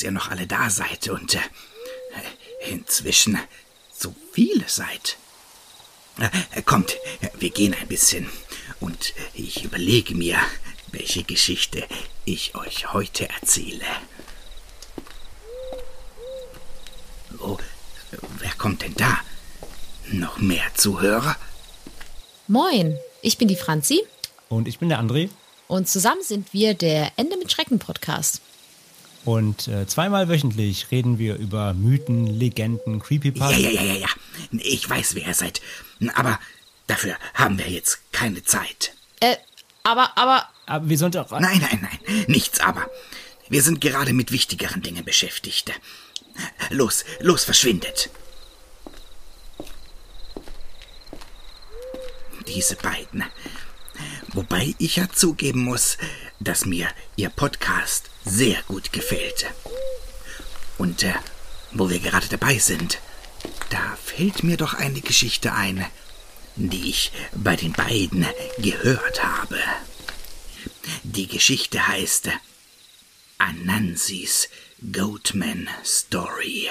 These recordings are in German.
dass ihr noch alle da seid und äh, inzwischen so viele seid. Äh, kommt, wir gehen ein bisschen und ich überlege mir, welche Geschichte ich euch heute erzähle. Oh, wer kommt denn da? Noch mehr Zuhörer? Moin, ich bin die Franzi. Und ich bin der André. Und zusammen sind wir der Ende mit Schrecken Podcast. Und äh, zweimal wöchentlich reden wir über Mythen, Legenden, Creepypasta. Ja, ja, ja, ja, ja. Ich weiß, wer ihr seid. Aber dafür haben wir jetzt keine Zeit. Äh, aber, aber. Aber wir sollten auch. Nein, nein, nein. Nichts aber. Wir sind gerade mit wichtigeren Dingen beschäftigt. Los, los, verschwindet. Diese beiden. Wobei ich ja zugeben muss, dass mir Ihr Podcast sehr gut gefällt. Und äh, wo wir gerade dabei sind, da fällt mir doch eine Geschichte ein, die ich bei den beiden gehört habe. Die Geschichte heißt Anansis Goatman Story.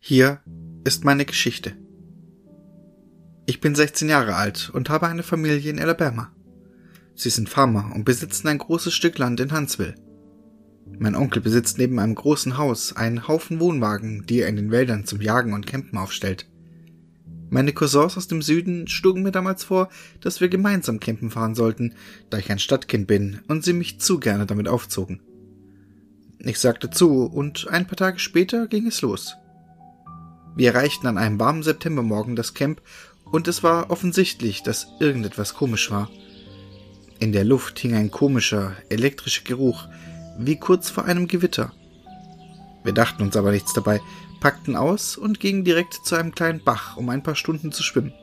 Hier ist meine Geschichte. Ich bin 16 Jahre alt und habe eine Familie in Alabama. Sie sind Farmer und besitzen ein großes Stück Land in Huntsville. Mein Onkel besitzt neben einem großen Haus einen Haufen Wohnwagen, die er in den Wäldern zum Jagen und Campen aufstellt. Meine Cousins aus dem Süden schlugen mir damals vor, dass wir gemeinsam campen fahren sollten, da ich ein Stadtkind bin und sie mich zu gerne damit aufzogen. Ich sagte zu und ein paar Tage später ging es los. Wir erreichten an einem warmen Septembermorgen das Camp und es war offensichtlich, dass irgendetwas komisch war. In der Luft hing ein komischer, elektrischer Geruch, wie kurz vor einem Gewitter. Wir dachten uns aber nichts dabei, packten aus und gingen direkt zu einem kleinen Bach, um ein paar Stunden zu schwimmen.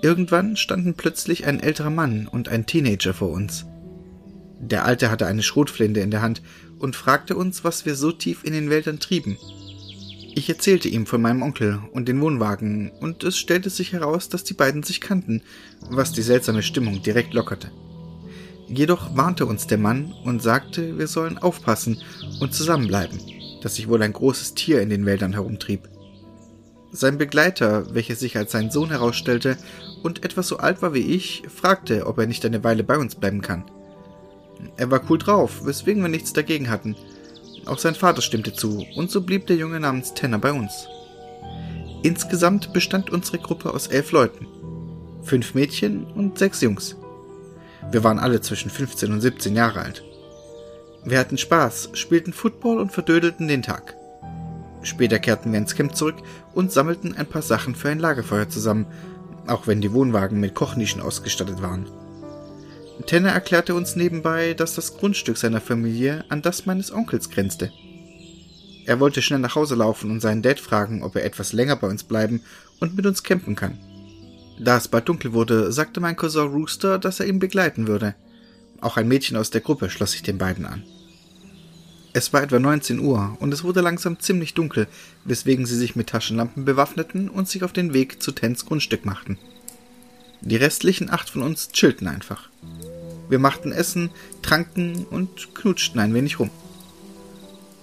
Irgendwann standen plötzlich ein älterer Mann und ein Teenager vor uns. Der Alte hatte eine Schrotflinte in der Hand und fragte uns, was wir so tief in den Wäldern trieben. Ich erzählte ihm von meinem Onkel und den Wohnwagen, und es stellte sich heraus, dass die beiden sich kannten, was die seltsame Stimmung direkt lockerte. Jedoch warnte uns der Mann und sagte, wir sollen aufpassen und zusammenbleiben, dass sich wohl ein großes Tier in den Wäldern herumtrieb. Sein Begleiter, welcher sich als sein Sohn herausstellte und etwas so alt war wie ich, fragte, ob er nicht eine Weile bei uns bleiben kann. Er war cool drauf, weswegen wir nichts dagegen hatten, auch sein Vater stimmte zu, und so blieb der Junge namens Tanner bei uns. Insgesamt bestand unsere Gruppe aus elf Leuten. Fünf Mädchen und sechs Jungs. Wir waren alle zwischen 15 und 17 Jahre alt. Wir hatten Spaß, spielten Football und verdödelten den Tag. Später kehrten wir ins Camp zurück und sammelten ein paar Sachen für ein Lagerfeuer zusammen, auch wenn die Wohnwagen mit Kochnischen ausgestattet waren. Tanner erklärte uns nebenbei, dass das Grundstück seiner Familie an das meines Onkels grenzte. Er wollte schnell nach Hause laufen und seinen Dad fragen, ob er etwas länger bei uns bleiben und mit uns campen kann. Da es bald dunkel wurde, sagte mein Cousin Rooster, dass er ihn begleiten würde. Auch ein Mädchen aus der Gruppe schloss sich den beiden an. Es war etwa 19 Uhr und es wurde langsam ziemlich dunkel, weswegen sie sich mit Taschenlampen bewaffneten und sich auf den Weg zu Tens Grundstück machten. Die restlichen acht von uns chillten einfach. Wir machten Essen, tranken und knutschten ein wenig rum.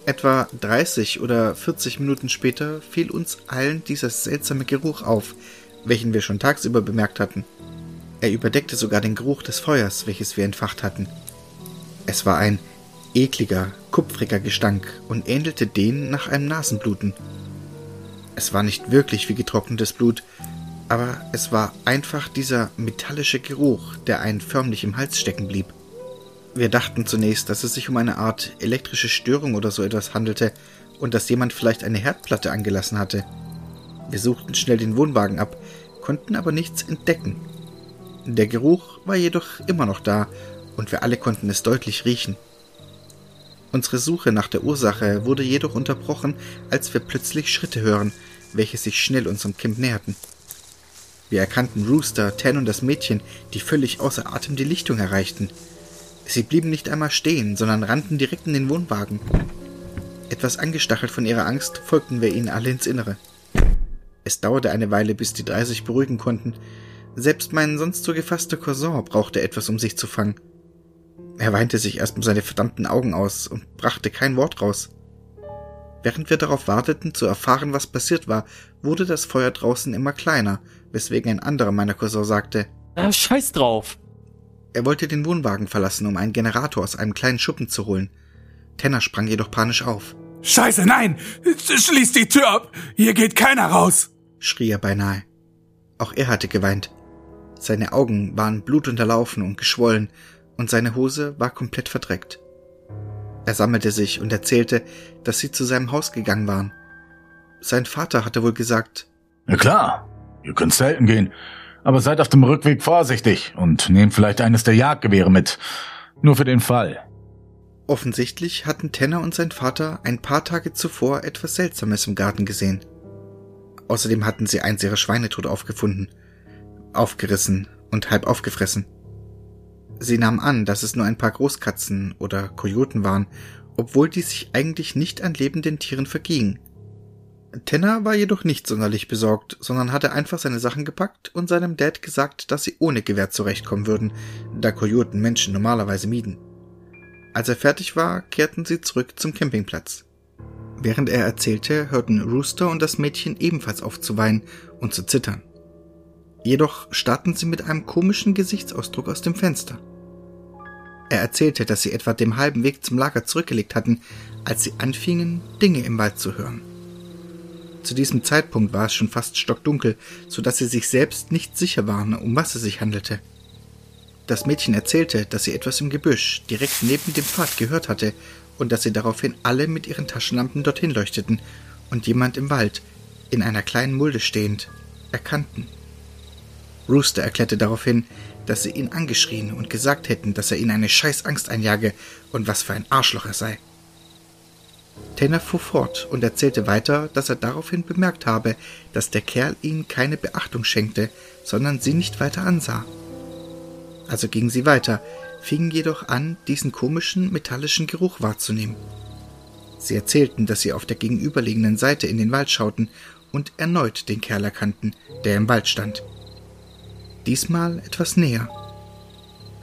Etwa 30 oder 40 Minuten später fiel uns allen dieser seltsame Geruch auf, welchen wir schon tagsüber bemerkt hatten. Er überdeckte sogar den Geruch des Feuers, welches wir entfacht hatten. Es war ein ekliger, kupfriger Gestank und ähnelte den nach einem Nasenbluten. Es war nicht wirklich wie getrocknetes Blut, aber es war einfach dieser metallische Geruch, der einen förmlich im Hals stecken blieb. Wir dachten zunächst, dass es sich um eine Art elektrische Störung oder so etwas handelte und dass jemand vielleicht eine Herdplatte angelassen hatte. Wir suchten schnell den Wohnwagen ab, konnten aber nichts entdecken. Der Geruch war jedoch immer noch da und wir alle konnten es deutlich riechen. Unsere Suche nach der Ursache wurde jedoch unterbrochen, als wir plötzlich Schritte hören, welche sich schnell unserem Camp näherten. Wir erkannten Rooster, Ten und das Mädchen, die völlig außer Atem die Lichtung erreichten. Sie blieben nicht einmal stehen, sondern rannten direkt in den Wohnwagen. Etwas angestachelt von ihrer Angst folgten wir ihnen alle ins Innere. Es dauerte eine Weile, bis die drei sich beruhigen konnten. Selbst mein sonst so gefasster Cousin brauchte etwas, um sich zu fangen. Er weinte sich erstmal seine verdammten Augen aus und brachte kein Wort raus. Während wir darauf warteten, zu erfahren, was passiert war, wurde das Feuer draußen immer kleiner, weswegen ein anderer meiner Cousins sagte, äh, Scheiß drauf. Er wollte den Wohnwagen verlassen, um einen Generator aus einem kleinen Schuppen zu holen. Tenner sprang jedoch panisch auf. Scheiße, nein! Schließ die Tür ab! Hier geht keiner raus! schrie er beinahe. Auch er hatte geweint. Seine Augen waren blutunterlaufen und geschwollen, und seine Hose war komplett verdreckt. Er sammelte sich und erzählte, dass sie zu seinem Haus gegangen waren. Sein Vater hatte wohl gesagt, Na klar, ihr könnt selten gehen, aber seid auf dem Rückweg vorsichtig und nehmt vielleicht eines der Jagdgewehre mit. Nur für den Fall. Offensichtlich hatten Tenner und sein Vater ein paar Tage zuvor etwas Seltsames im Garten gesehen. Außerdem hatten sie eins ihrer Schweine tot aufgefunden, aufgerissen und halb aufgefressen. Sie nahmen an, dass es nur ein paar Großkatzen oder Kojoten waren, obwohl die sich eigentlich nicht an lebenden Tieren vergingen. Tenner war jedoch nicht sonderlich besorgt, sondern hatte einfach seine Sachen gepackt und seinem Dad gesagt, dass sie ohne Gewehr zurechtkommen würden, da Kojoten Menschen normalerweise mieden. Als er fertig war, kehrten sie zurück zum Campingplatz. Während er erzählte, hörten Rooster und das Mädchen ebenfalls auf zu weinen und zu zittern. Jedoch starrten sie mit einem komischen Gesichtsausdruck aus dem Fenster. Er erzählte, dass sie etwa den halben Weg zum Lager zurückgelegt hatten, als sie anfingen, Dinge im Wald zu hören. Zu diesem Zeitpunkt war es schon fast stockdunkel, so dass sie sich selbst nicht sicher waren, um was es sich handelte. Das Mädchen erzählte, dass sie etwas im Gebüsch direkt neben dem Pfad gehört hatte und dass sie daraufhin alle mit ihren Taschenlampen dorthin leuchteten und jemand im Wald, in einer kleinen Mulde stehend, erkannten. Rooster erklärte daraufhin, dass sie ihn angeschrien und gesagt hätten, dass er ihnen eine Scheißangst einjage und was für ein Arschloch er sei. Tanner fuhr fort und erzählte weiter, dass er daraufhin bemerkt habe, dass der Kerl ihnen keine Beachtung schenkte, sondern sie nicht weiter ansah. Also gingen sie weiter, fingen jedoch an, diesen komischen metallischen Geruch wahrzunehmen. Sie erzählten, dass sie auf der gegenüberliegenden Seite in den Wald schauten und erneut den Kerl erkannten, der im Wald stand. Diesmal etwas näher.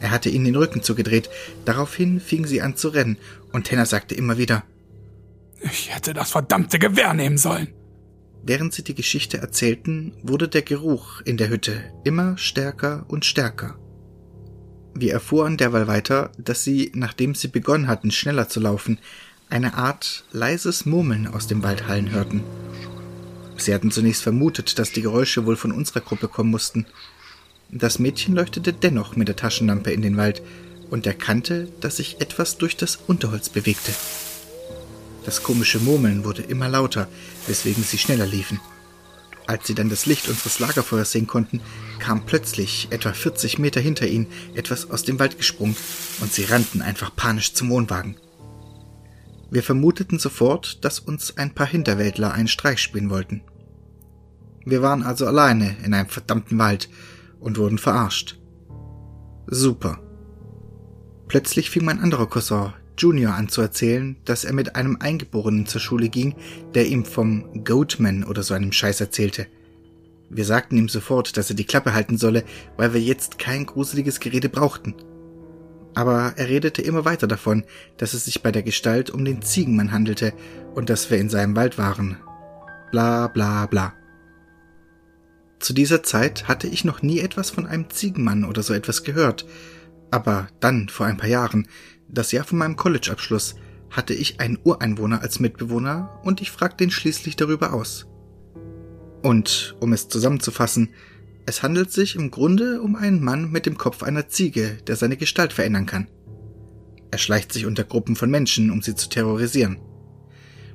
Er hatte ihnen den Rücken zugedreht, daraufhin fingen sie an zu rennen, und Tanner sagte immer wieder Ich hätte das verdammte Gewehr nehmen sollen. Während sie die Geschichte erzählten, wurde der Geruch in der Hütte immer stärker und stärker. Wir erfuhren derweil weiter, dass sie, nachdem sie begonnen hatten, schneller zu laufen, eine Art leises Murmeln aus dem Wald hallen hörten. Sie hatten zunächst vermutet, dass die Geräusche wohl von unserer Gruppe kommen mussten. Das Mädchen leuchtete dennoch mit der Taschenlampe in den Wald und erkannte, dass sich etwas durch das Unterholz bewegte. Das komische Murmeln wurde immer lauter, weswegen sie schneller liefen. Als sie dann das Licht unseres Lagerfeuers sehen konnten, kam plötzlich, etwa 40 Meter hinter ihnen, etwas aus dem Wald gesprungen und sie rannten einfach panisch zum Wohnwagen. Wir vermuteten sofort, dass uns ein paar Hinterwäldler einen Streich spielen wollten. Wir waren also alleine in einem verdammten Wald und wurden verarscht. Super. Plötzlich fing mein anderer Cousin, Junior, an zu erzählen, dass er mit einem Eingeborenen zur Schule ging, der ihm vom Goatman oder so einem Scheiß erzählte. Wir sagten ihm sofort, dass er die Klappe halten solle, weil wir jetzt kein gruseliges Gerede brauchten. Aber er redete immer weiter davon, dass es sich bei der Gestalt um den Ziegenmann handelte und dass wir in seinem Wald waren. Bla bla bla. Zu dieser Zeit hatte ich noch nie etwas von einem Ziegenmann oder so etwas gehört, aber dann, vor ein paar Jahren, das Jahr von meinem College-Abschluss, hatte ich einen Ureinwohner als Mitbewohner und ich fragte ihn schließlich darüber aus. Und, um es zusammenzufassen, es handelt sich im Grunde um einen Mann mit dem Kopf einer Ziege, der seine Gestalt verändern kann. Er schleicht sich unter Gruppen von Menschen, um sie zu terrorisieren.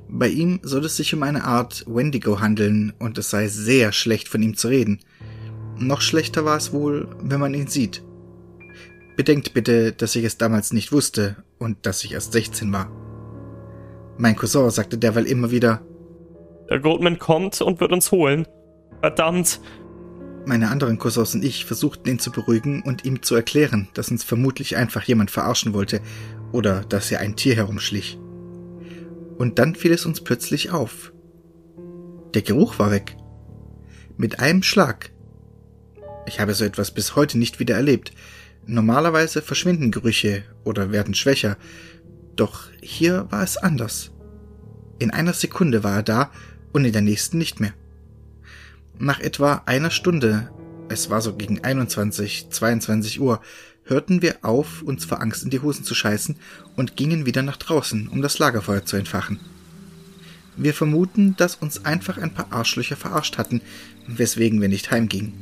Bei ihm soll es sich um eine Art Wendigo handeln und es sei sehr schlecht von ihm zu reden. Noch schlechter war es wohl, wenn man ihn sieht. Bedenkt bitte, dass ich es damals nicht wusste und dass ich erst 16 war. Mein Cousin sagte derweil immer wieder, Der Goldman kommt und wird uns holen. Verdammt. Meine anderen Cousins und ich versuchten ihn zu beruhigen und ihm zu erklären, dass uns vermutlich einfach jemand verarschen wollte oder dass er ein Tier herumschlich. Und dann fiel es uns plötzlich auf. Der Geruch war weg. Mit einem Schlag. Ich habe so etwas bis heute nicht wieder erlebt. Normalerweise verschwinden Gerüche oder werden schwächer, doch hier war es anders. In einer Sekunde war er da und in der nächsten nicht mehr. Nach etwa einer Stunde, es war so gegen 21, 22 Uhr, hörten wir auf, uns vor Angst in die Hosen zu scheißen und gingen wieder nach draußen, um das Lagerfeuer zu entfachen. Wir vermuten, dass uns einfach ein paar Arschlöcher verarscht hatten, weswegen wir nicht heimgingen.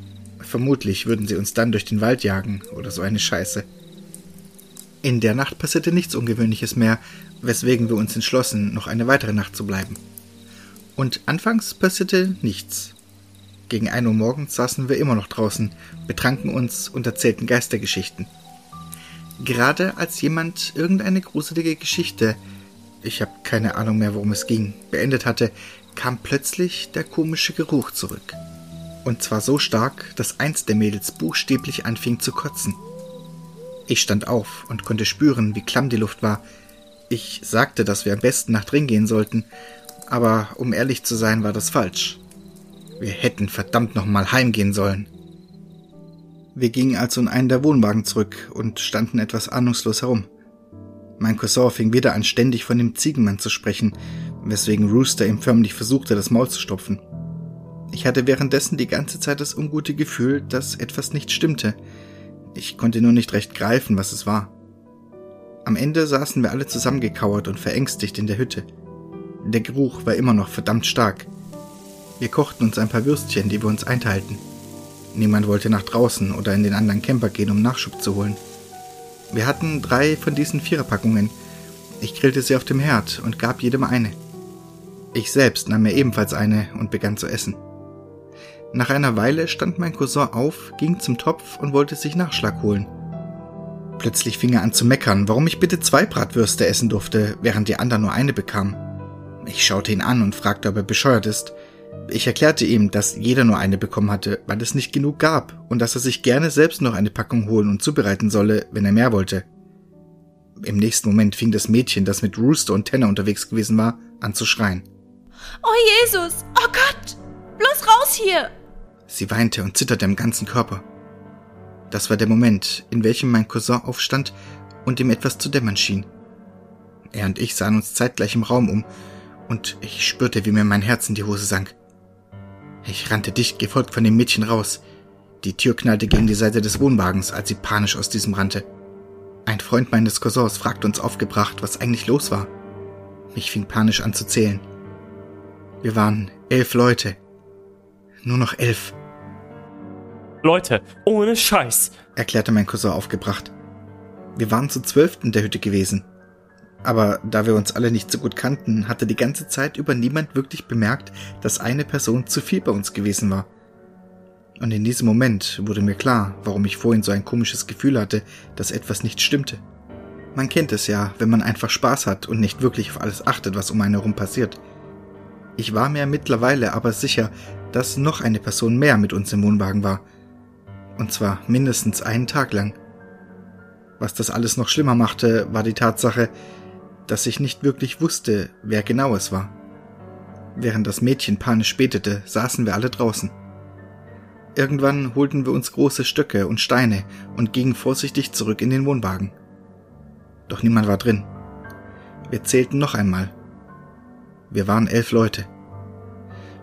Vermutlich würden sie uns dann durch den Wald jagen oder so eine Scheiße. In der Nacht passierte nichts Ungewöhnliches mehr, weswegen wir uns entschlossen, noch eine weitere Nacht zu bleiben. Und anfangs passierte nichts. Gegen ein Uhr morgens saßen wir immer noch draußen, betranken uns und erzählten Geistergeschichten. Gerade als jemand irgendeine gruselige Geschichte, ich habe keine Ahnung mehr, worum es ging, beendet hatte, kam plötzlich der komische Geruch zurück. Und zwar so stark, dass eins der Mädels buchstäblich anfing zu kotzen. Ich stand auf und konnte spüren, wie klamm die Luft war. Ich sagte, dass wir am besten nach drin gehen sollten, aber um ehrlich zu sein, war das falsch. Wir hätten verdammt nochmal heimgehen sollen. Wir gingen also in einen der Wohnwagen zurück und standen etwas ahnungslos herum. Mein Cousin fing wieder an, ständig von dem Ziegenmann zu sprechen, weswegen Rooster ihm förmlich versuchte, das Maul zu stopfen. Ich hatte währenddessen die ganze Zeit das ungute Gefühl, dass etwas nicht stimmte. Ich konnte nur nicht recht greifen, was es war. Am Ende saßen wir alle zusammengekauert und verängstigt in der Hütte. Der Geruch war immer noch verdammt stark. Wir kochten uns ein paar Würstchen, die wir uns einteilten. Niemand wollte nach draußen oder in den anderen Camper gehen, um Nachschub zu holen. Wir hatten drei von diesen Viererpackungen. Ich grillte sie auf dem Herd und gab jedem eine. Ich selbst nahm mir ebenfalls eine und begann zu essen. Nach einer Weile stand mein Cousin auf, ging zum Topf und wollte sich Nachschlag holen. Plötzlich fing er an zu meckern, warum ich bitte zwei Bratwürste essen durfte, während die anderen nur eine bekamen. Ich schaute ihn an und fragte, ob er bescheuert ist. Ich erklärte ihm, dass jeder nur eine bekommen hatte, weil es nicht genug gab und dass er sich gerne selbst noch eine Packung holen und zubereiten solle, wenn er mehr wollte. Im nächsten Moment fing das Mädchen, das mit Rooster und Tanner unterwegs gewesen war, an zu schreien. Oh Jesus! Oh Gott! Bloß raus hier! Sie weinte und zitterte im ganzen Körper. Das war der Moment, in welchem mein Cousin aufstand und ihm etwas zu dämmern schien. Er und ich sahen uns zeitgleich im Raum um, und ich spürte, wie mir mein Herz in die Hose sank. Ich rannte dicht gefolgt von dem Mädchen raus. Die Tür knallte gegen die Seite des Wohnwagens, als sie panisch aus diesem rannte. Ein Freund meines Cousins fragte uns aufgebracht, was eigentlich los war. Ich fing panisch an zu zählen. Wir waren elf Leute. Nur noch elf. Leute, ohne Scheiß, erklärte mein Cousin aufgebracht. Wir waren zu zwölf in der Hütte gewesen. Aber da wir uns alle nicht so gut kannten, hatte die ganze Zeit über niemand wirklich bemerkt, dass eine Person zu viel bei uns gewesen war. Und in diesem Moment wurde mir klar, warum ich vorhin so ein komisches Gefühl hatte, dass etwas nicht stimmte. Man kennt es ja, wenn man einfach Spaß hat und nicht wirklich auf alles achtet, was um einen herum passiert. Ich war mir mittlerweile aber sicher, dass noch eine Person mehr mit uns im Wohnwagen war, und zwar mindestens einen Tag lang. Was das alles noch schlimmer machte, war die Tatsache, dass ich nicht wirklich wusste, wer genau es war. Während das Mädchen panisch betete, saßen wir alle draußen. Irgendwann holten wir uns große Stöcke und Steine und gingen vorsichtig zurück in den Wohnwagen. Doch niemand war drin. Wir zählten noch einmal. Wir waren elf Leute.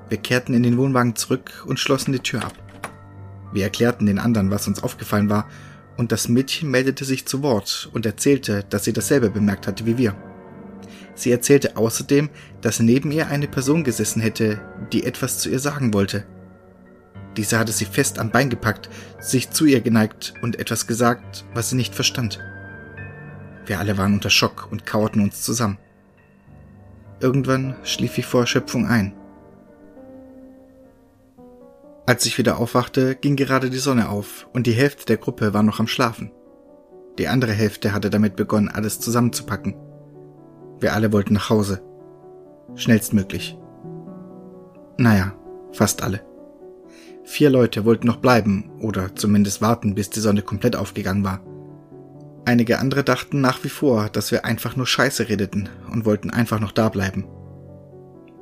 Wir kehrten in den Wohnwagen zurück und schlossen die Tür ab. Wir erklärten den anderen, was uns aufgefallen war, und das Mädchen meldete sich zu Wort und erzählte, dass sie dasselbe bemerkt hatte wie wir. Sie erzählte außerdem, dass neben ihr eine Person gesessen hätte, die etwas zu ihr sagen wollte. Diese hatte sie fest am Bein gepackt, sich zu ihr geneigt und etwas gesagt, was sie nicht verstand. Wir alle waren unter Schock und kauerten uns zusammen. Irgendwann schlief ich vor Erschöpfung ein. Als ich wieder aufwachte, ging gerade die Sonne auf und die Hälfte der Gruppe war noch am Schlafen. Die andere Hälfte hatte damit begonnen, alles zusammenzupacken. Wir alle wollten nach Hause. Schnellstmöglich. Naja, fast alle. Vier Leute wollten noch bleiben oder zumindest warten, bis die Sonne komplett aufgegangen war. Einige andere dachten nach wie vor, dass wir einfach nur Scheiße redeten und wollten einfach noch da bleiben.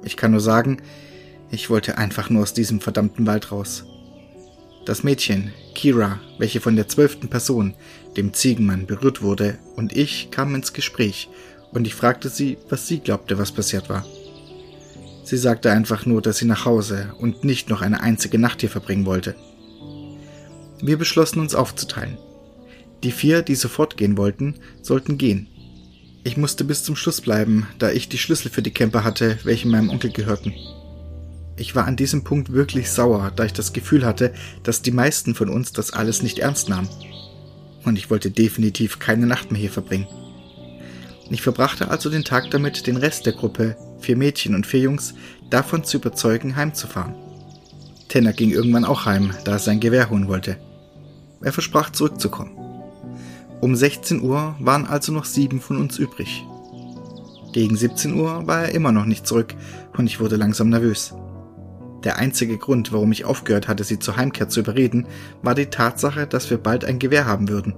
Ich kann nur sagen, Ich wollte einfach nur aus diesem verdammten Wald raus. Das Mädchen, Kira, welche von der zwölften Person, dem Ziegenmann, berührt wurde, und ich kamen ins Gespräch, und ich fragte sie, was sie glaubte, was passiert war. Sie sagte einfach nur, dass sie nach Hause und nicht noch eine einzige Nacht hier verbringen wollte. Wir beschlossen uns aufzuteilen. Die vier, die sofort gehen wollten, sollten gehen. Ich musste bis zum Schluss bleiben, da ich die Schlüssel für die Camper hatte, welche meinem Onkel gehörten. Ich war an diesem Punkt wirklich sauer, da ich das Gefühl hatte, dass die meisten von uns das alles nicht ernst nahmen. Und ich wollte definitiv keine Nacht mehr hier verbringen. Ich verbrachte also den Tag damit, den Rest der Gruppe, vier Mädchen und vier Jungs, davon zu überzeugen, heimzufahren. Tenner ging irgendwann auch heim, da er sein Gewehr holen wollte. Er versprach zurückzukommen. Um 16 Uhr waren also noch sieben von uns übrig. Gegen 17 Uhr war er immer noch nicht zurück und ich wurde langsam nervös. Der einzige Grund, warum ich aufgehört hatte, sie zur Heimkehr zu überreden, war die Tatsache, dass wir bald ein Gewehr haben würden.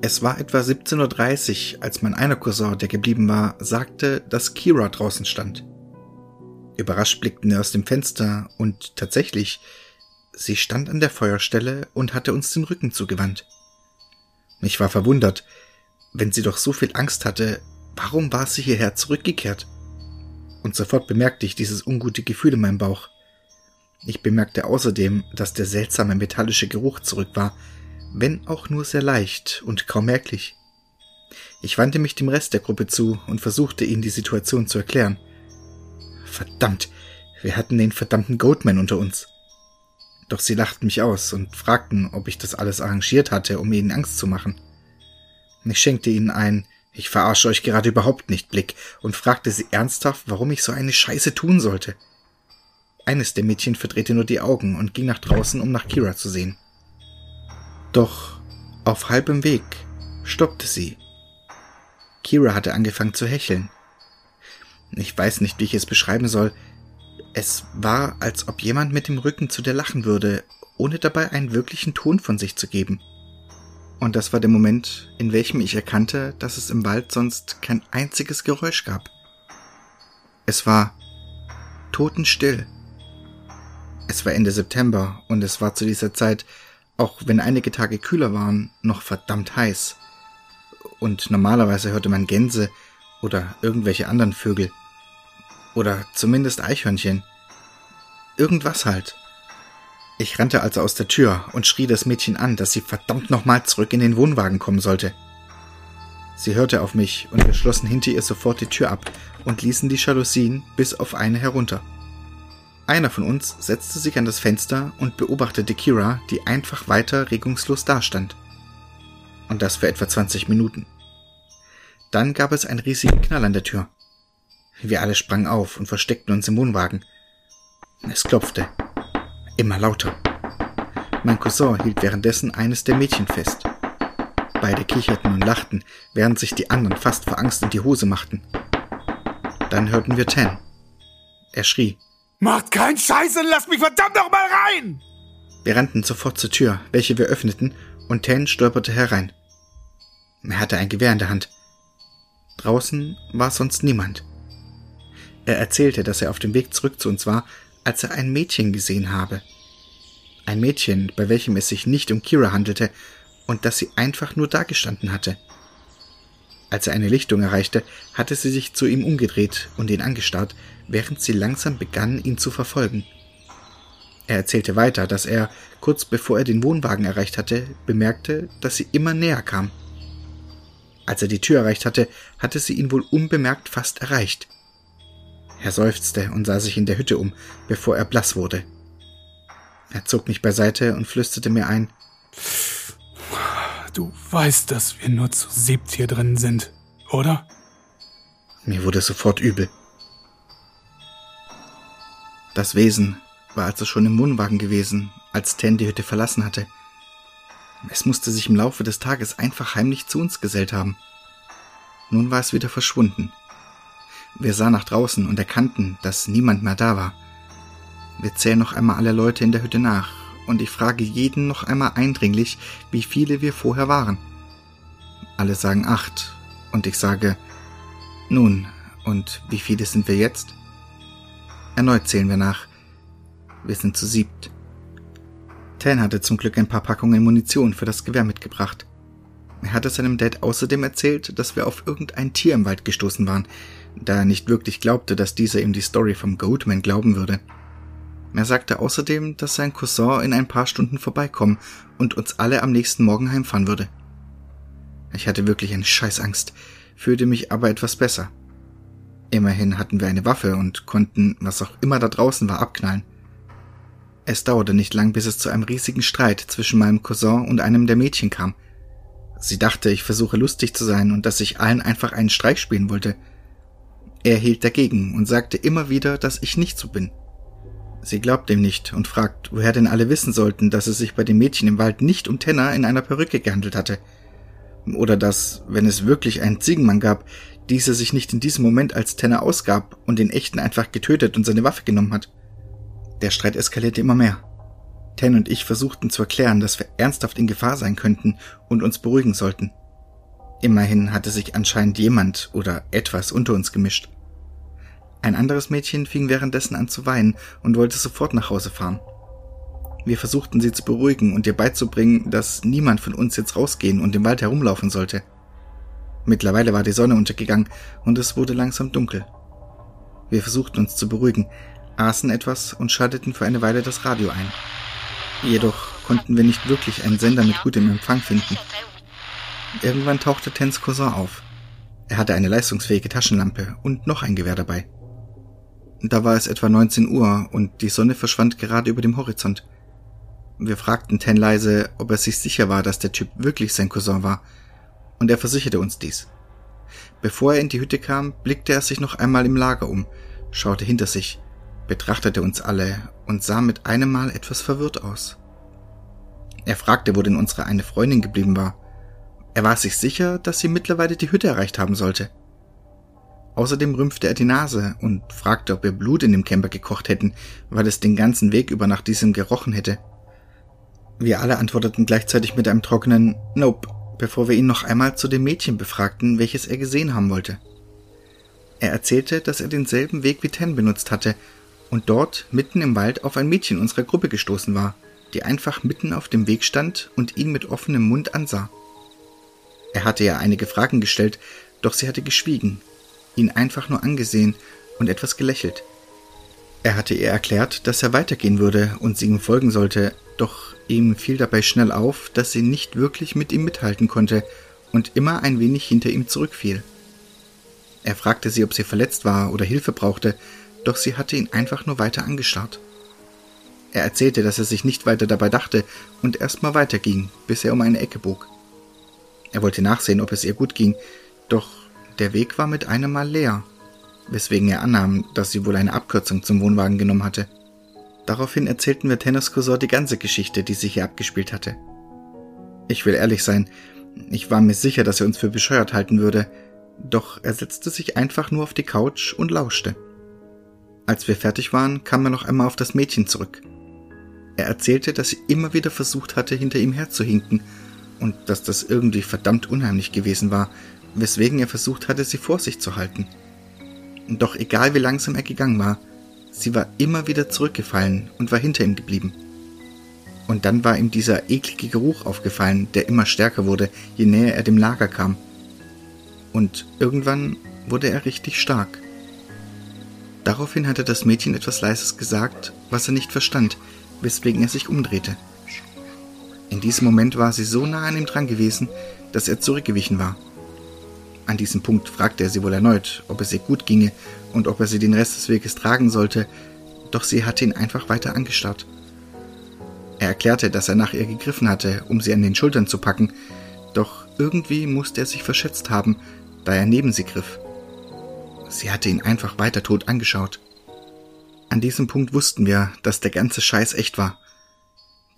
Es war etwa 17.30 Uhr, als mein einer Cousin, der geblieben war, sagte, dass Kira draußen stand. Überrascht blickten wir aus dem Fenster und tatsächlich, sie stand an der Feuerstelle und hatte uns den Rücken zugewandt. Ich war verwundert. Wenn sie doch so viel Angst hatte, warum war sie hierher zurückgekehrt? Und sofort bemerkte ich dieses ungute Gefühl in meinem Bauch. Ich bemerkte außerdem, dass der seltsame metallische Geruch zurück war, wenn auch nur sehr leicht und kaum merklich. Ich wandte mich dem Rest der Gruppe zu und versuchte ihnen die Situation zu erklären. Verdammt, wir hatten den verdammten Goatman unter uns. Doch sie lachten mich aus und fragten, ob ich das alles arrangiert hatte, um ihnen Angst zu machen. Ich schenkte ihnen ein Ich verarsche euch gerade überhaupt nicht Blick und fragte sie ernsthaft, warum ich so eine Scheiße tun sollte. Eines der Mädchen verdrehte nur die Augen und ging nach draußen, um nach Kira zu sehen. Doch auf halbem Weg stoppte sie. Kira hatte angefangen zu hecheln. Ich weiß nicht, wie ich es beschreiben soll. Es war, als ob jemand mit dem Rücken zu dir lachen würde, ohne dabei einen wirklichen Ton von sich zu geben. Und das war der Moment, in welchem ich erkannte, dass es im Wald sonst kein einziges Geräusch gab. Es war totenstill. Es war Ende September und es war zu dieser Zeit auch wenn einige Tage kühler waren, noch verdammt heiß. Und normalerweise hörte man Gänse oder irgendwelche anderen Vögel. Oder zumindest Eichhörnchen. Irgendwas halt. Ich rannte also aus der Tür und schrie das Mädchen an, dass sie verdammt nochmal zurück in den Wohnwagen kommen sollte. Sie hörte auf mich und wir schlossen hinter ihr sofort die Tür ab und ließen die Jalousien bis auf eine herunter. Einer von uns setzte sich an das Fenster und beobachtete Kira, die einfach weiter regungslos dastand. Und das für etwa 20 Minuten. Dann gab es einen riesigen Knall an der Tür. Wir alle sprangen auf und versteckten uns im Wohnwagen. Es klopfte. Immer lauter. Mein Cousin hielt währenddessen eines der Mädchen fest. Beide kicherten und lachten, während sich die anderen fast vor Angst in die Hose machten. Dann hörten wir Tan. Er schrie. Macht keinen Scheiß und lasst mich verdammt noch mal rein! Wir rannten sofort zur Tür, welche wir öffneten, und Tan stolperte herein. Er hatte ein Gewehr in der Hand. Draußen war sonst niemand. Er erzählte, dass er auf dem Weg zurück zu uns war, als er ein Mädchen gesehen habe. Ein Mädchen, bei welchem es sich nicht um Kira handelte und dass sie einfach nur dagestanden hatte. Als er eine Lichtung erreichte, hatte sie sich zu ihm umgedreht und ihn angestarrt, während sie langsam begann, ihn zu verfolgen. Er erzählte weiter, dass er, kurz bevor er den Wohnwagen erreicht hatte, bemerkte, dass sie immer näher kam. Als er die Tür erreicht hatte, hatte sie ihn wohl unbemerkt fast erreicht. Er seufzte und sah sich in der Hütte um, bevor er blass wurde. Er zog mich beiseite und flüsterte mir ein Du weißt, dass wir nur zu siebt hier drin sind, oder? Mir wurde sofort übel. Das Wesen war also schon im Wohnwagen gewesen, als Ten die Hütte verlassen hatte. Es musste sich im Laufe des Tages einfach heimlich zu uns gesellt haben. Nun war es wieder verschwunden. Wir sahen nach draußen und erkannten, dass niemand mehr da war. Wir zählen noch einmal alle Leute in der Hütte nach, und ich frage jeden noch einmal eindringlich, wie viele wir vorher waren. Alle sagen acht, und ich sage, nun, und wie viele sind wir jetzt? Erneut zählen wir nach. Wir sind zu siebt. Tan hatte zum Glück ein paar Packungen Munition für das Gewehr mitgebracht. Er hatte seinem Dad außerdem erzählt, dass wir auf irgendein Tier im Wald gestoßen waren, da er nicht wirklich glaubte, dass dieser ihm die Story vom Goatman glauben würde. Er sagte außerdem, dass sein Cousin in ein paar Stunden vorbeikommen und uns alle am nächsten Morgen heimfahren würde. Ich hatte wirklich eine Scheißangst, fühlte mich aber etwas besser. Immerhin hatten wir eine Waffe und konnten, was auch immer da draußen war, abknallen. Es dauerte nicht lang, bis es zu einem riesigen Streit zwischen meinem Cousin und einem der Mädchen kam. Sie dachte, ich versuche lustig zu sein und dass ich allen einfach einen Streich spielen wollte. Er hielt dagegen und sagte immer wieder, dass ich nicht so bin. Sie glaubt ihm nicht und fragt, woher denn alle wissen sollten, dass es sich bei dem Mädchen im Wald nicht um Tenner in einer Perücke gehandelt hatte. Oder dass, wenn es wirklich einen Ziegenmann gab, dieser sich nicht in diesem Moment als Tenner ausgab und den echten einfach getötet und seine Waffe genommen hat. Der Streit eskalierte immer mehr. Ten und ich versuchten zu erklären, dass wir ernsthaft in Gefahr sein könnten und uns beruhigen sollten. Immerhin hatte sich anscheinend jemand oder etwas unter uns gemischt. Ein anderes Mädchen fing währenddessen an zu weinen und wollte sofort nach Hause fahren. Wir versuchten sie zu beruhigen und ihr beizubringen, dass niemand von uns jetzt rausgehen und im Wald herumlaufen sollte. Mittlerweile war die Sonne untergegangen und es wurde langsam dunkel. Wir versuchten uns zu beruhigen, aßen etwas und schalteten für eine Weile das Radio ein. Jedoch konnten wir nicht wirklich einen Sender mit gutem Empfang finden. Irgendwann tauchte Tens Cousin auf. Er hatte eine leistungsfähige Taschenlampe und noch ein Gewehr dabei. Da war es etwa 19 Uhr und die Sonne verschwand gerade über dem Horizont. Wir fragten Ten leise, ob er sich sicher war, dass der Typ wirklich sein Cousin war, und er versicherte uns dies. Bevor er in die Hütte kam, blickte er sich noch einmal im Lager um, schaute hinter sich, betrachtete uns alle und sah mit einem Mal etwas verwirrt aus. Er fragte, wo denn unsere eine Freundin geblieben war. Er war sich sicher, dass sie mittlerweile die Hütte erreicht haben sollte. Außerdem rümpfte er die Nase und fragte, ob wir Blut in dem Camper gekocht hätten, weil es den ganzen Weg über nach diesem gerochen hätte. Wir alle antworteten gleichzeitig mit einem trockenen Nope, bevor wir ihn noch einmal zu dem Mädchen befragten, welches er gesehen haben wollte. Er erzählte, dass er denselben Weg wie Ten benutzt hatte und dort mitten im Wald auf ein Mädchen unserer Gruppe gestoßen war, die einfach mitten auf dem Weg stand und ihn mit offenem Mund ansah. Er hatte ihr einige Fragen gestellt, doch sie hatte geschwiegen ihn einfach nur angesehen und etwas gelächelt. Er hatte ihr erklärt, dass er weitergehen würde und sie ihm folgen sollte, doch ihm fiel dabei schnell auf, dass sie nicht wirklich mit ihm mithalten konnte und immer ein wenig hinter ihm zurückfiel. Er fragte sie, ob sie verletzt war oder Hilfe brauchte, doch sie hatte ihn einfach nur weiter angestarrt. Er erzählte, dass er sich nicht weiter dabei dachte und erstmal weiterging, bis er um eine Ecke bog. Er wollte nachsehen, ob es ihr gut ging, doch der Weg war mit einem Mal leer, weswegen er annahm, dass sie wohl eine Abkürzung zum Wohnwagen genommen hatte. Daraufhin erzählten wir Tennis Cousin die ganze Geschichte, die sich hier abgespielt hatte. Ich will ehrlich sein, ich war mir sicher, dass er uns für bescheuert halten würde, doch er setzte sich einfach nur auf die Couch und lauschte. Als wir fertig waren, kam er noch einmal auf das Mädchen zurück. Er erzählte, dass sie immer wieder versucht hatte, hinter ihm herzuhinken und dass das irgendwie verdammt unheimlich gewesen war, weswegen er versucht hatte, sie vor sich zu halten. Doch egal wie langsam er gegangen war, sie war immer wieder zurückgefallen und war hinter ihm geblieben. Und dann war ihm dieser eklige Geruch aufgefallen, der immer stärker wurde, je näher er dem Lager kam. Und irgendwann wurde er richtig stark. Daraufhin hatte das Mädchen etwas Leises gesagt, was er nicht verstand, weswegen er sich umdrehte. In diesem Moment war sie so nah an ihm dran gewesen, dass er zurückgewichen war. An diesem Punkt fragte er sie wohl erneut, ob es ihr gut ginge und ob er sie den Rest des Weges tragen sollte, doch sie hatte ihn einfach weiter angestarrt. Er erklärte, dass er nach ihr gegriffen hatte, um sie an den Schultern zu packen, doch irgendwie musste er sich verschätzt haben, da er neben sie griff. Sie hatte ihn einfach weiter tot angeschaut. An diesem Punkt wussten wir, dass der ganze Scheiß echt war.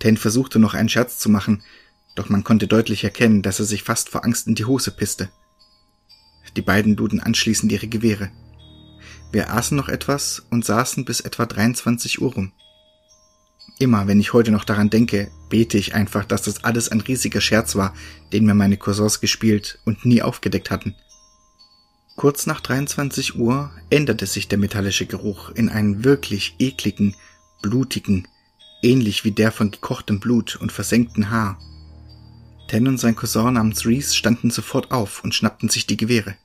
Ten versuchte noch einen Scherz zu machen, doch man konnte deutlich erkennen, dass er sich fast vor Angst in die Hose pisste. Die beiden luden anschließend ihre Gewehre. Wir aßen noch etwas und saßen bis etwa 23 Uhr rum. Immer wenn ich heute noch daran denke, bete ich einfach, dass das alles ein riesiger Scherz war, den mir meine Cousins gespielt und nie aufgedeckt hatten. Kurz nach 23 Uhr änderte sich der metallische Geruch in einen wirklich ekligen, blutigen, ähnlich wie der von gekochtem Blut und versenktem Haar. Ten und sein Cousin namens Reese standen sofort auf und schnappten sich die Gewehre.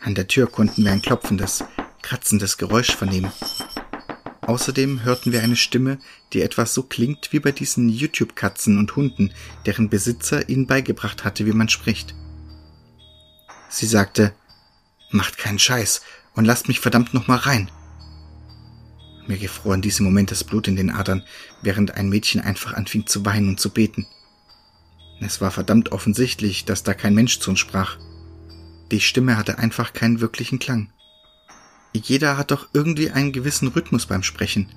An der Tür konnten wir ein klopfendes, kratzendes Geräusch vernehmen. Außerdem hörten wir eine Stimme, die etwas so klingt wie bei diesen YouTube-Katzen und Hunden, deren Besitzer ihnen beigebracht hatte, wie man spricht. Sie sagte, Macht keinen Scheiß und lasst mich verdammt noch mal rein. Mir gefror in diesem Moment das Blut in den Adern, während ein Mädchen einfach anfing zu weinen und zu beten. Es war verdammt offensichtlich, dass da kein Mensch zu uns sprach. Die Stimme hatte einfach keinen wirklichen Klang. Jeder hat doch irgendwie einen gewissen Rhythmus beim Sprechen,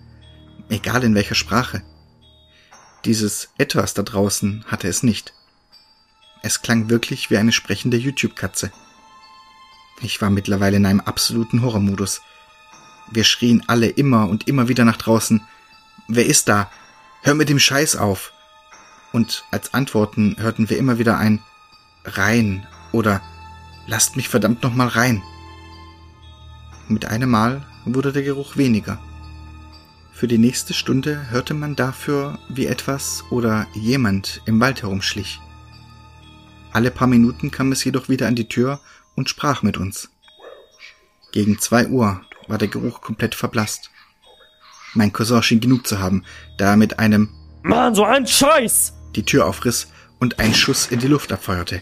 egal in welcher Sprache. Dieses etwas da draußen hatte es nicht. Es klang wirklich wie eine sprechende YouTube-Katze. Ich war mittlerweile in einem absoluten Horrormodus. Wir schrien alle immer und immer wieder nach draußen. Wer ist da? Hör mit dem Scheiß auf! Und als Antworten hörten wir immer wieder ein rein oder lasst mich verdammt noch mal rein. Mit einem Mal wurde der Geruch weniger. Für die nächste Stunde hörte man dafür, wie etwas oder jemand im Wald herumschlich. Alle paar Minuten kam es jedoch wieder an die Tür und sprach mit uns. Gegen zwei Uhr war der Geruch komplett verblasst. Mein Cousin schien genug zu haben, da er mit einem Mann, so ein Scheiß! die Tür aufriss und einen Schuss in die Luft abfeuerte.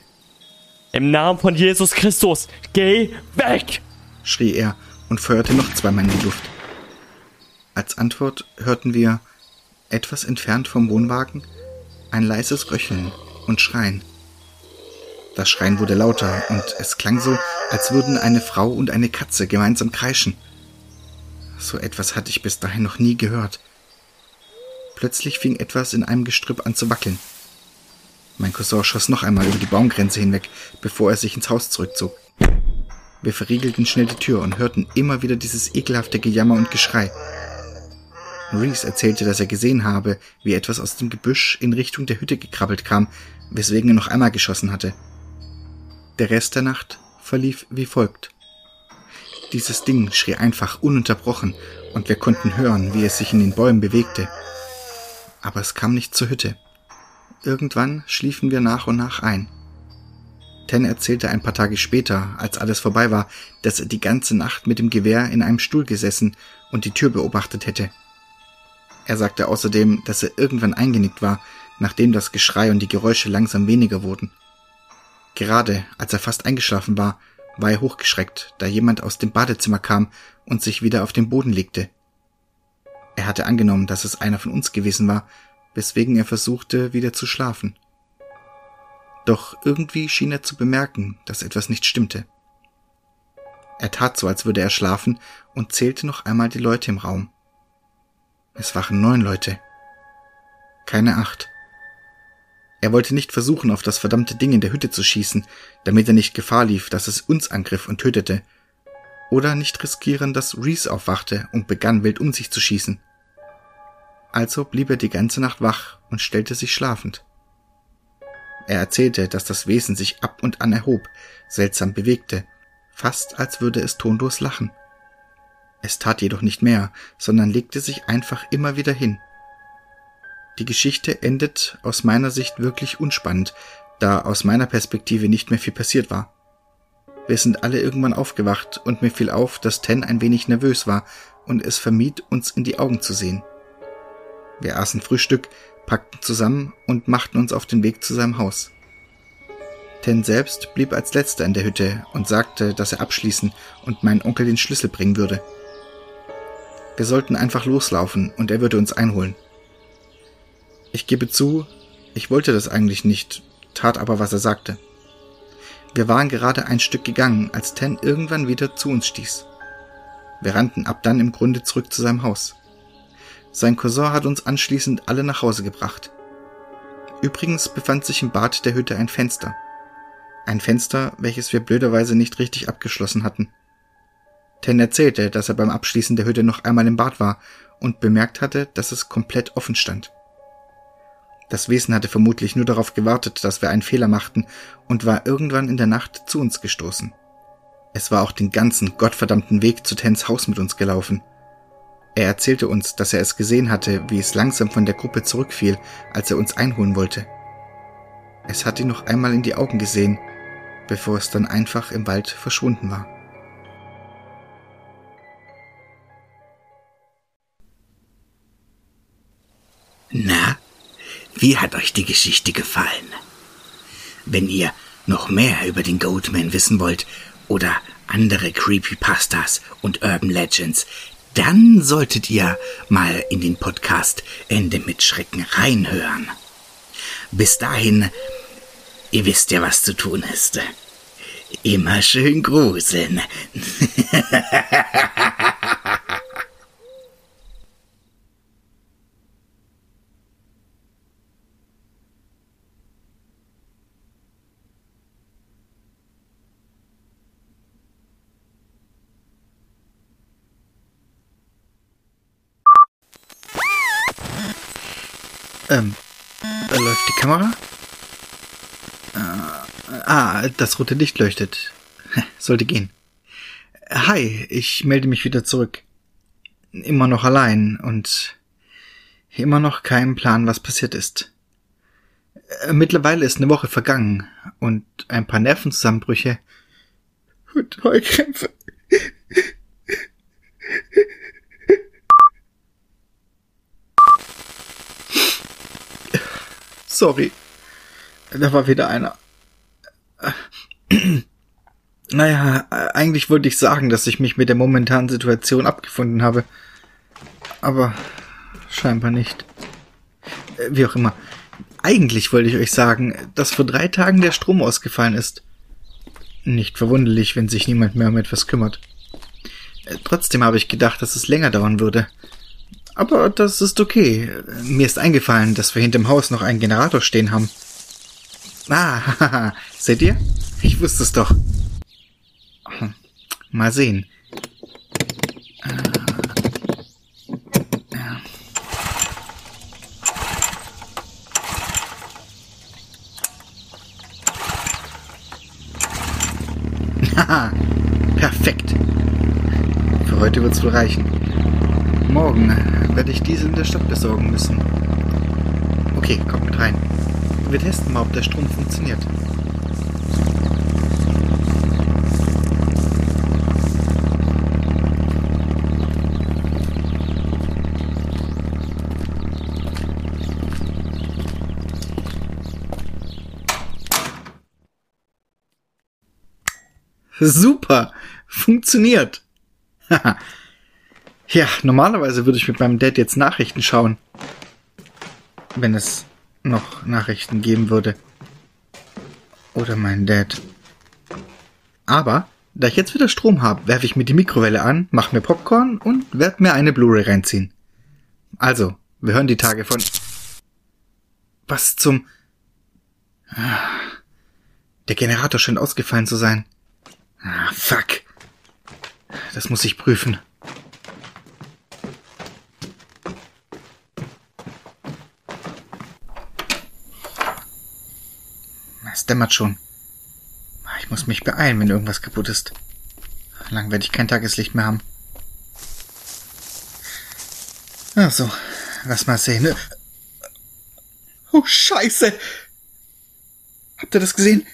Im Namen von Jesus Christus, geh weg! schrie er und feuerte noch zweimal in die Luft. Als Antwort hörten wir, etwas entfernt vom Wohnwagen, ein leises Röcheln und Schreien. Das Schreien wurde lauter und es klang so, als würden eine Frau und eine Katze gemeinsam kreischen. So etwas hatte ich bis dahin noch nie gehört. Plötzlich fing etwas in einem Gestrüpp an zu wackeln. Mein Cousin schoss noch einmal über die Baumgrenze hinweg, bevor er sich ins Haus zurückzog. Wir verriegelten schnell die Tür und hörten immer wieder dieses ekelhafte Gejammer und Geschrei. Reese erzählte, dass er gesehen habe, wie etwas aus dem Gebüsch in Richtung der Hütte gekrabbelt kam, weswegen er noch einmal geschossen hatte. Der Rest der Nacht verlief wie folgt. Dieses Ding schrie einfach ununterbrochen und wir konnten hören, wie es sich in den Bäumen bewegte. Aber es kam nicht zur Hütte. Irgendwann schliefen wir nach und nach ein. Ten erzählte ein paar Tage später, als alles vorbei war, dass er die ganze Nacht mit dem Gewehr in einem Stuhl gesessen und die Tür beobachtet hätte. Er sagte außerdem, dass er irgendwann eingenickt war, nachdem das Geschrei und die Geräusche langsam weniger wurden. Gerade als er fast eingeschlafen war, war er hochgeschreckt, da jemand aus dem Badezimmer kam und sich wieder auf den Boden legte. Er hatte angenommen, dass es einer von uns gewesen war, weswegen er versuchte, wieder zu schlafen. Doch irgendwie schien er zu bemerken, dass etwas nicht stimmte. Er tat so, als würde er schlafen und zählte noch einmal die Leute im Raum. Es waren neun Leute. Keine acht. Er wollte nicht versuchen, auf das verdammte Ding in der Hütte zu schießen, damit er nicht Gefahr lief, dass es uns angriff und tötete. Oder nicht riskieren, dass Reese aufwachte und begann wild um sich zu schießen. Also blieb er die ganze Nacht wach und stellte sich schlafend. Er erzählte, dass das Wesen sich ab und an erhob, seltsam bewegte, fast als würde es tonlos lachen. Es tat jedoch nicht mehr, sondern legte sich einfach immer wieder hin, die Geschichte endet aus meiner Sicht wirklich unspannend, da aus meiner Perspektive nicht mehr viel passiert war. Wir sind alle irgendwann aufgewacht und mir fiel auf, dass Ten ein wenig nervös war und es vermied, uns in die Augen zu sehen. Wir aßen Frühstück, packten zusammen und machten uns auf den Weg zu seinem Haus. Ten selbst blieb als letzter in der Hütte und sagte, dass er abschließen und meinen Onkel den Schlüssel bringen würde. Wir sollten einfach loslaufen und er würde uns einholen. Ich gebe zu, ich wollte das eigentlich nicht, tat aber, was er sagte. Wir waren gerade ein Stück gegangen, als Ten irgendwann wieder zu uns stieß. Wir rannten ab dann im Grunde zurück zu seinem Haus. Sein Cousin hat uns anschließend alle nach Hause gebracht. Übrigens befand sich im Bad der Hütte ein Fenster. Ein Fenster, welches wir blöderweise nicht richtig abgeschlossen hatten. Ten erzählte, dass er beim Abschließen der Hütte noch einmal im Bad war und bemerkt hatte, dass es komplett offen stand. Das Wesen hatte vermutlich nur darauf gewartet, dass wir einen Fehler machten und war irgendwann in der Nacht zu uns gestoßen. Es war auch den ganzen gottverdammten Weg zu Tens Haus mit uns gelaufen. Er erzählte uns, dass er es gesehen hatte, wie es langsam von der Gruppe zurückfiel, als er uns einholen wollte. Es hat ihn noch einmal in die Augen gesehen, bevor es dann einfach im Wald verschwunden war. Na, wie hat euch die Geschichte gefallen? Wenn ihr noch mehr über den Goatman wissen wollt oder andere Creepypastas und Urban Legends, dann solltet ihr mal in den Podcast Ende mit Schrecken reinhören. Bis dahin, ihr wisst ja, was zu tun ist. Immer schön gruseln. Ähm, da läuft die Kamera? Äh, ah, das rote Licht leuchtet. Sollte gehen. Hi, ich melde mich wieder zurück. Immer noch allein und immer noch kein Plan, was passiert ist. Äh, Mittlerweile ist eine Woche vergangen und ein paar Nervenzusammenbrüche und Heulkrämpfe. Sorry. Da war wieder einer. Naja, eigentlich wollte ich sagen, dass ich mich mit der momentanen Situation abgefunden habe. Aber scheinbar nicht. Äh, Wie auch immer. Eigentlich wollte ich euch sagen, dass vor drei Tagen der Strom ausgefallen ist. Nicht verwunderlich, wenn sich niemand mehr um etwas kümmert. Äh, Trotzdem habe ich gedacht, dass es länger dauern würde. Aber das ist okay. Mir ist eingefallen, dass wir hinterm Haus noch einen Generator stehen haben. Ah, seht ihr? Ich wusste es doch. Hm, Mal sehen. Äh. Haha, perfekt. Für heute wird's wohl reichen. Morgen werde ich diese in der Stadt besorgen müssen. Okay, kommt mit rein. Wir testen mal, ob der Strom funktioniert. Super! Funktioniert! Ja, normalerweise würde ich mit meinem Dad jetzt Nachrichten schauen. Wenn es noch Nachrichten geben würde. Oder mein Dad. Aber, da ich jetzt wieder Strom habe, werfe ich mir die Mikrowelle an, mache mir Popcorn und werde mir eine Blu-ray reinziehen. Also, wir hören die Tage von... Was zum... Der Generator scheint ausgefallen zu sein. Ah, fuck. Das muss ich prüfen. Es dämmert schon. Ich muss mich beeilen, wenn irgendwas kaputt ist. Lang werde ich kein Tageslicht mehr haben. Ach lass mal sehen. Oh, Scheiße! Habt ihr das gesehen?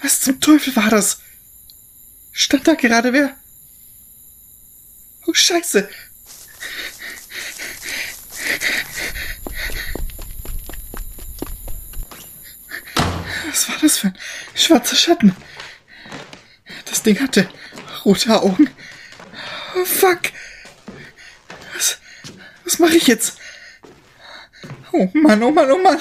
Was zum Teufel war das? Stand da gerade wer? Oh, Scheiße! Was war das für ein schwarzer Schatten? Das Ding hatte rote Augen. Oh, fuck. Was, was mache ich jetzt? Oh Mann, oh Mann, oh Mann.